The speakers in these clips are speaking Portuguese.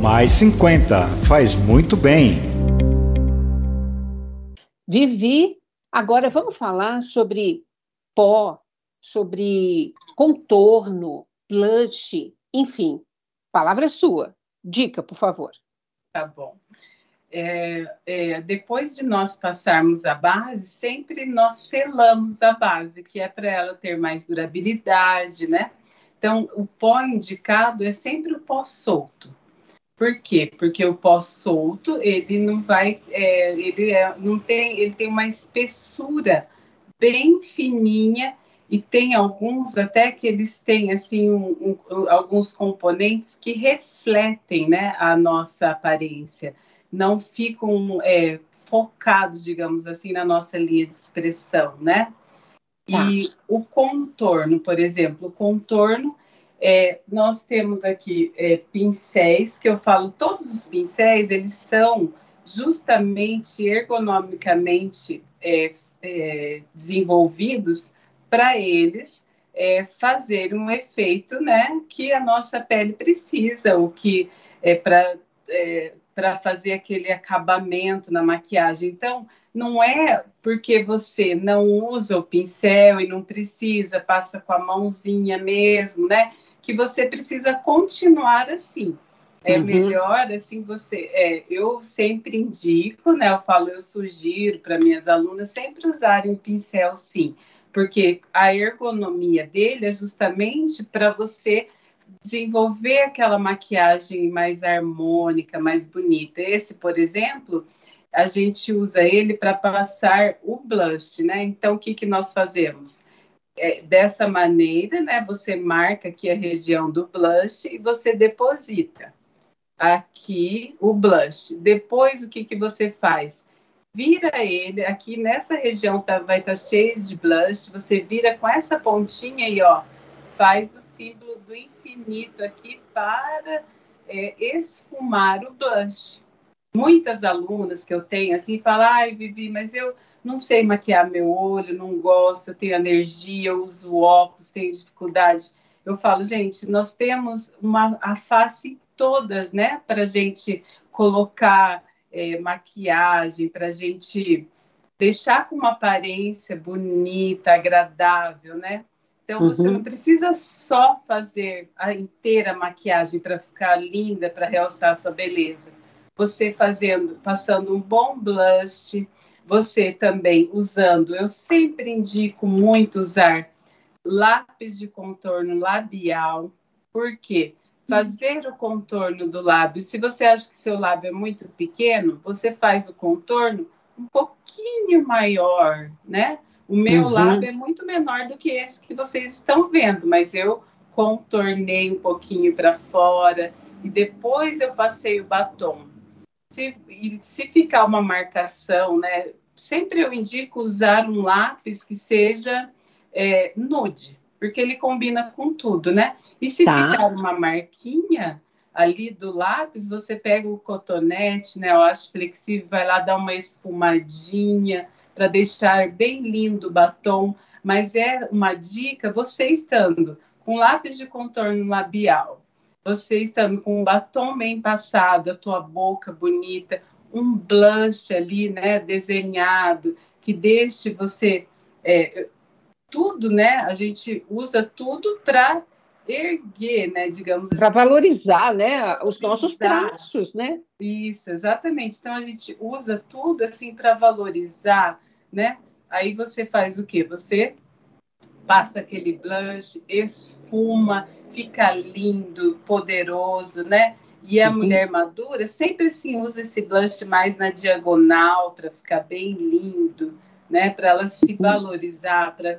Mais 50 faz muito bem. Vivi, agora vamos falar sobre pó, sobre contorno, blush, enfim. Palavra sua. Dica, por favor. Tá bom. É, é, depois de nós passarmos a base, sempre nós selamos a base, que é para ela ter mais durabilidade, né? Então, o pó indicado é sempre o pó solto. Por quê? Porque o pó solto, ele não vai, é, ele é, não tem, ele tem uma espessura bem fininha e tem alguns até que eles têm assim um, um, alguns componentes que refletem, né, a nossa aparência, não ficam é, focados, digamos assim, na nossa linha de expressão, né? E tá. o contorno, por exemplo, o contorno, é, nós temos aqui é, pincéis, que eu falo, todos os pincéis, eles são justamente ergonomicamente é, é desenvolvidos para eles é, fazer um efeito né, que a nossa pele precisa, o que é para é, fazer aquele acabamento na maquiagem. Então, não é porque você não usa o pincel e não precisa, passa com a mãozinha mesmo, né? Que você precisa continuar assim. É uhum. melhor assim você. É, eu sempre indico, né? Eu falo, eu sugiro para minhas alunas sempre usarem o pincel, sim, porque a ergonomia dele é justamente para você desenvolver aquela maquiagem mais harmônica, mais bonita. Esse, por exemplo, a gente usa ele para passar o blush, né? Então, o que, que nós fazemos? É, dessa maneira, né? Você marca aqui a região do blush e você deposita aqui o blush. Depois, o que, que você faz? Vira ele, aqui nessa região tá, vai estar tá cheio de blush, você vira com essa pontinha aí, ó, faz o símbolo do infinito aqui para é, esfumar o blush. Muitas alunas que eu tenho assim falam, ai Vivi, mas eu não sei maquiar meu olho, não gosto, eu tenho alergia, eu uso óculos, tenho dificuldade. Eu falo, gente, nós temos uma, a face todas, né, para gente colocar é, maquiagem, para gente deixar com uma aparência bonita, agradável, né? Então você uhum. não precisa só fazer a inteira maquiagem para ficar linda, para realçar a sua beleza. Você fazendo, passando um bom blush, você também usando, eu sempre indico muito usar lápis de contorno labial. Por quê? Fazer o contorno do lábio. Se você acha que seu lábio é muito pequeno, você faz o contorno um pouquinho maior, né? O meu uhum. lábio é muito menor do que esse que vocês estão vendo, mas eu contornei um pouquinho para fora e depois eu passei o batom. Se, se ficar uma marcação, né? Sempre eu indico usar um lápis que seja é, nude, porque ele combina com tudo, né? E se tá. ficar uma marquinha ali do lápis, você pega o cotonete, né? Eu acho flexível, vai lá dar uma esfumadinha para deixar bem lindo o batom, mas é uma dica você estando com lápis de contorno labial, você estando com um batom bem passado, a tua boca bonita, um blush ali, né, desenhado, que deixe você é, tudo, né? A gente usa tudo para erguer, né, digamos Para assim. valorizar, né, os nossos traços, né? Isso, exatamente. Então a gente usa tudo assim para valorizar né? Aí você faz o quê? Você passa aquele blush, esfuma, fica lindo, poderoso, né? E a uhum. mulher madura sempre assim usa esse blush mais na diagonal para ficar bem lindo, né? Para ela se uhum. valorizar, para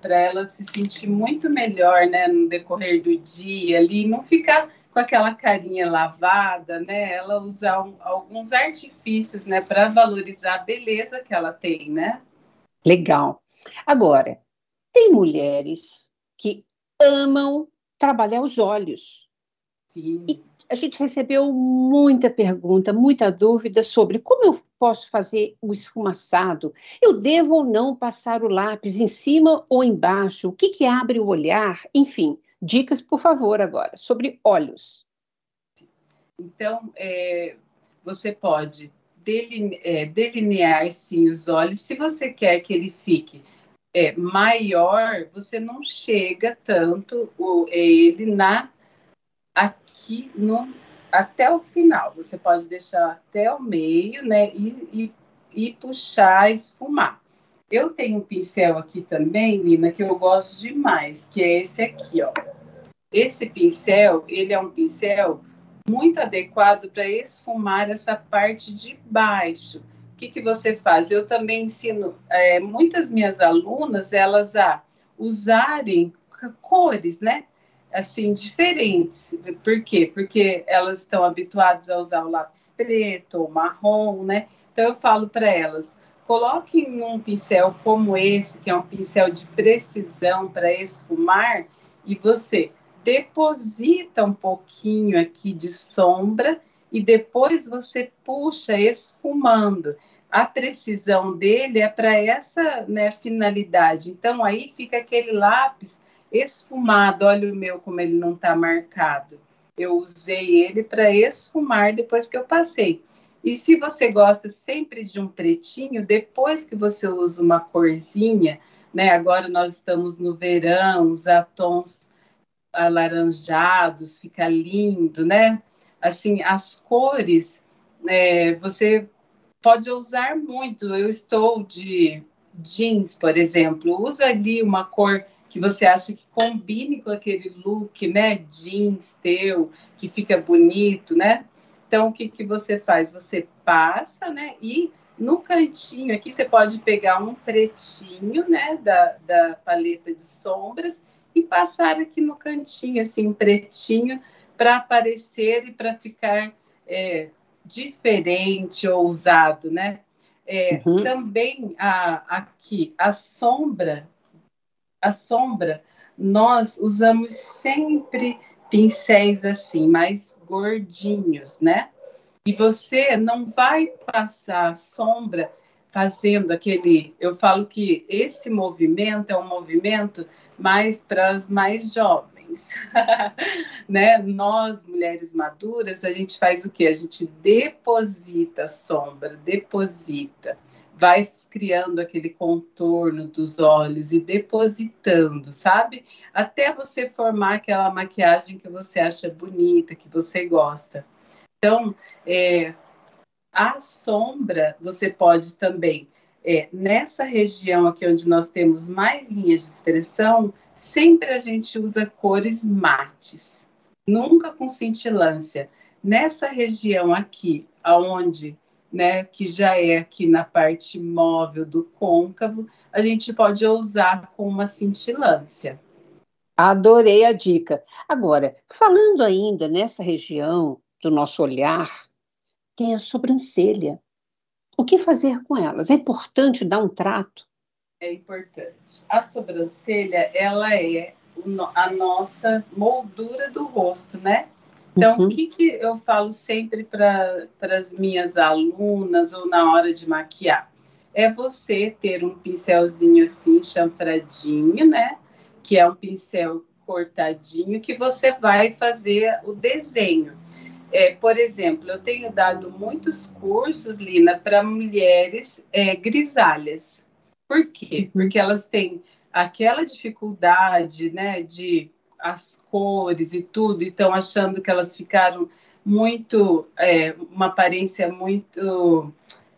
para ela se sentir muito melhor, né, no decorrer do dia ali, não ficar com aquela carinha lavada, né? Ela usar um, alguns artifícios, né, para valorizar a beleza que ela tem, né? Legal. Agora, tem mulheres que amam trabalhar os olhos. Sim. E a gente recebeu muita pergunta, muita dúvida sobre como eu posso fazer o esfumaçado. Eu devo ou não passar o lápis em cima ou embaixo? O que, que abre o olhar? Enfim, Dicas, por favor, agora, sobre olhos. Então, é, você pode deline, é, delinear sim os olhos. Se você quer que ele fique é, maior, você não chega tanto o, ele na aqui no até o final. Você pode deixar até o meio, né? E, e, e puxar, esfumar. Eu tenho um pincel aqui também, Lina, que eu gosto demais, que é esse aqui, ó. Esse pincel, ele é um pincel muito adequado para esfumar essa parte de baixo. O que, que você faz? Eu também ensino é, muitas minhas alunas elas a usarem cores, né? Assim, diferentes. Por quê? Porque elas estão habituadas a usar o lápis preto ou marrom, né? Então eu falo para elas, coloquem um pincel como esse, que é um pincel de precisão para esfumar, e você deposita um pouquinho aqui de sombra e depois você puxa esfumando. A precisão dele é para essa né, finalidade. Então, aí fica aquele lápis esfumado. Olha o meu como ele não está marcado. Eu usei ele para esfumar depois que eu passei. E se você gosta sempre de um pretinho, depois que você usa uma corzinha, né? Agora nós estamos no verão, usar tons alaranjados, fica lindo, né? Assim, as cores, é, você pode usar muito. Eu estou de jeans, por exemplo, usa ali uma cor que você acha que combine com aquele look, né? Jeans teu, que fica bonito, né? Então, o que, que você faz? Você passa, né? E no cantinho aqui você pode pegar um pretinho, né? Da, da paleta de sombras e passar aqui no cantinho, assim, pretinho, para aparecer e para ficar é, diferente, ousado, né? É, uhum. Também a, aqui, a sombra, a sombra, nós usamos sempre pincéis assim, mais gordinhos, né? E você não vai passar sombra fazendo aquele. Eu falo que esse movimento é um movimento mais para as mais jovens. né? Nós, mulheres maduras, a gente faz o quê? A gente deposita sombra, deposita, vai criando aquele contorno dos olhos e depositando, sabe? Até você formar aquela maquiagem que você acha bonita, que você gosta. Então, é, a sombra você pode também é, nessa região aqui onde nós temos mais linhas de expressão, sempre a gente usa cores mates, nunca com cintilância. Nessa região aqui, aonde, né, que já é aqui na parte móvel do côncavo, a gente pode usar com uma cintilância. Adorei a dica. Agora, falando ainda nessa região do nosso olhar, tem a sobrancelha. O que fazer com elas? É importante dar um trato? É importante. A sobrancelha, ela é a nossa moldura do rosto, né? Então, uhum. o que, que eu falo sempre para as minhas alunas ou na hora de maquiar? É você ter um pincelzinho assim, chanfradinho, né? Que é um pincel cortadinho, que você vai fazer o desenho. É, por exemplo, eu tenho dado muitos cursos, Lina, para mulheres é, grisalhas. Por quê? Porque elas têm aquela dificuldade, né, de as cores e tudo, e estão achando que elas ficaram muito, é, uma aparência muito,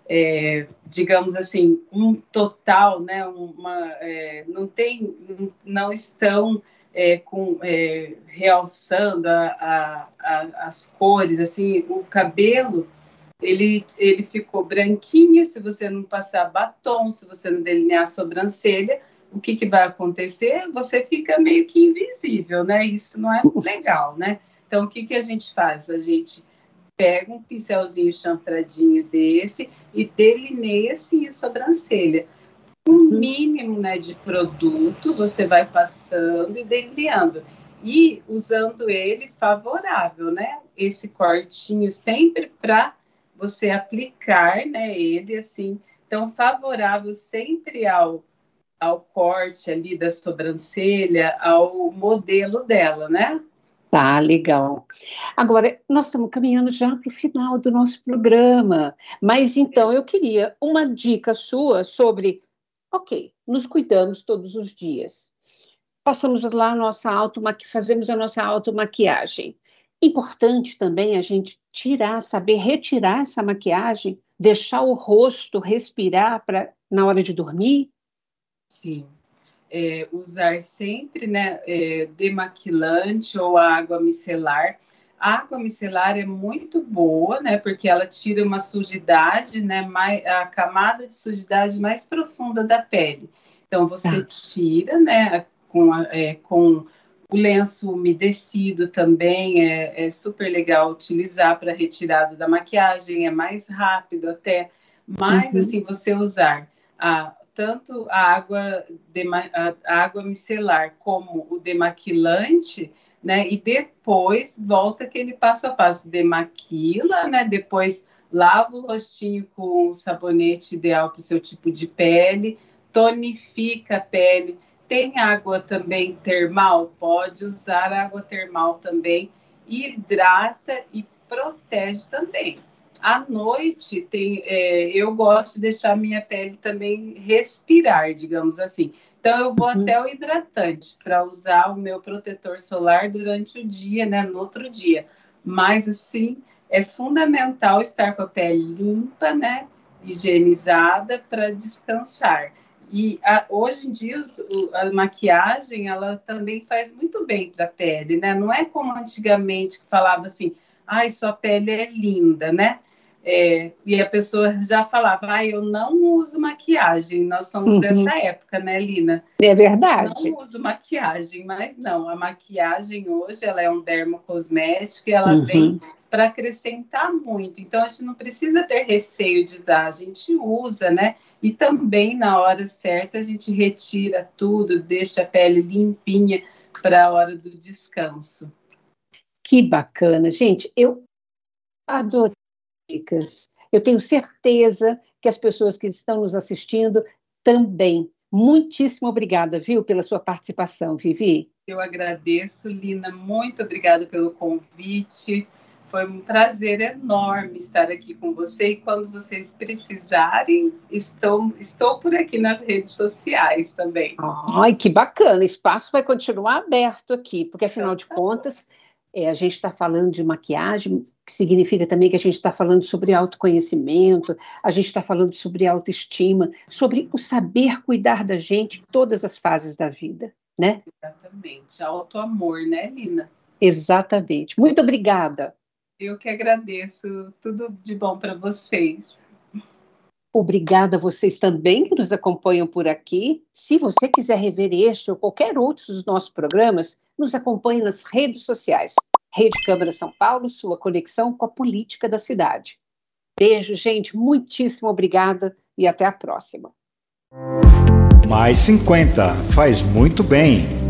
é, digamos assim, um total, né, uma, é, não tem, não estão é, com, é, realçando a, a, a, as cores, assim, o cabelo, ele, ele ficou branquinho, se você não passar batom, se você não delinear a sobrancelha, o que, que vai acontecer? Você fica meio que invisível, né? Isso não é legal, né? Então, o que, que a gente faz? A gente pega um pincelzinho chanfradinho desse e delineia assim a sobrancelha um mínimo né, de produto, você vai passando e delineando. E usando ele favorável, né? Esse cortinho sempre para você aplicar, né? Ele assim, então favorável sempre ao, ao corte ali da sobrancelha, ao modelo dela, né? Tá, legal. Agora, nós estamos caminhando já para o final do nosso programa, mas então eu queria uma dica sua sobre, ok, nos cuidamos todos os dias, passamos lá a nossa automaqui, fazemos a nossa automaquiagem. Importante também a gente tirar, saber retirar essa maquiagem, deixar o rosto respirar para na hora de dormir. Sim, é, usar sempre né, é, demaquilante ou água micelar. A água micelar é muito boa, né, porque ela tira uma sujidade, né, mais, a camada de sujidade mais profunda da pele. Então, você ah. tira, né, com, a, é, com o lenço umedecido também é, é super legal utilizar para retirada da maquiagem, é mais rápido até. Mas, uhum. assim, você usar a, tanto a água, a água micelar como o demaquilante, né? E depois volta aquele passo a passo, demaquila, né? Depois lava o rostinho com sabonete ideal para o seu tipo de pele, tonifica a pele. Tem água também termal? Pode usar água termal também. Hidrata e protege também. À noite, tem, é, eu gosto de deixar minha pele também respirar, digamos assim. Então, eu vou uhum. até o hidratante para usar o meu protetor solar durante o dia, né? No outro dia. Mas, assim, é fundamental estar com a pele limpa, né? Higienizada para descansar. E a, hoje em dia a maquiagem ela também faz muito bem para a pele, né? Não é como antigamente que falava assim, ai, sua pele é linda, né? É, e a pessoa já falava, ah, eu não uso maquiagem. Nós somos uhum. dessa época, né, Lina? É verdade. Eu não uso maquiagem, mas não, a maquiagem hoje ela é um dermocosmético e ela uhum. vem para acrescentar muito. Então a gente não precisa ter receio de usar, a gente usa, né? E também na hora certa a gente retira tudo, deixa a pele limpinha para a hora do descanso. Que bacana, gente. Eu adorei dicas. Eu tenho certeza que as pessoas que estão nos assistindo também. Muitíssimo obrigada, viu, pela sua participação, Vivi. Eu agradeço, Lina. Muito obrigada pelo convite. Foi um prazer enorme estar aqui com você e quando vocês precisarem, estou, estou por aqui nas redes sociais também. Ai, que bacana! O espaço vai continuar aberto aqui, porque afinal de contas, é, a gente está falando de maquiagem, que significa também que a gente está falando sobre autoconhecimento, a gente está falando sobre autoestima, sobre o saber cuidar da gente em todas as fases da vida, né? Exatamente, autoamor, né, Lina? Exatamente. Muito obrigada. Eu que agradeço. Tudo de bom para vocês. Obrigada a vocês também que nos acompanham por aqui. Se você quiser rever este ou qualquer outro dos nossos programas, nos acompanhe nas redes sociais. Rede Câmara São Paulo, sua conexão com a política da cidade. Beijo, gente. Muitíssimo obrigada e até a próxima. Mais 50 faz muito bem.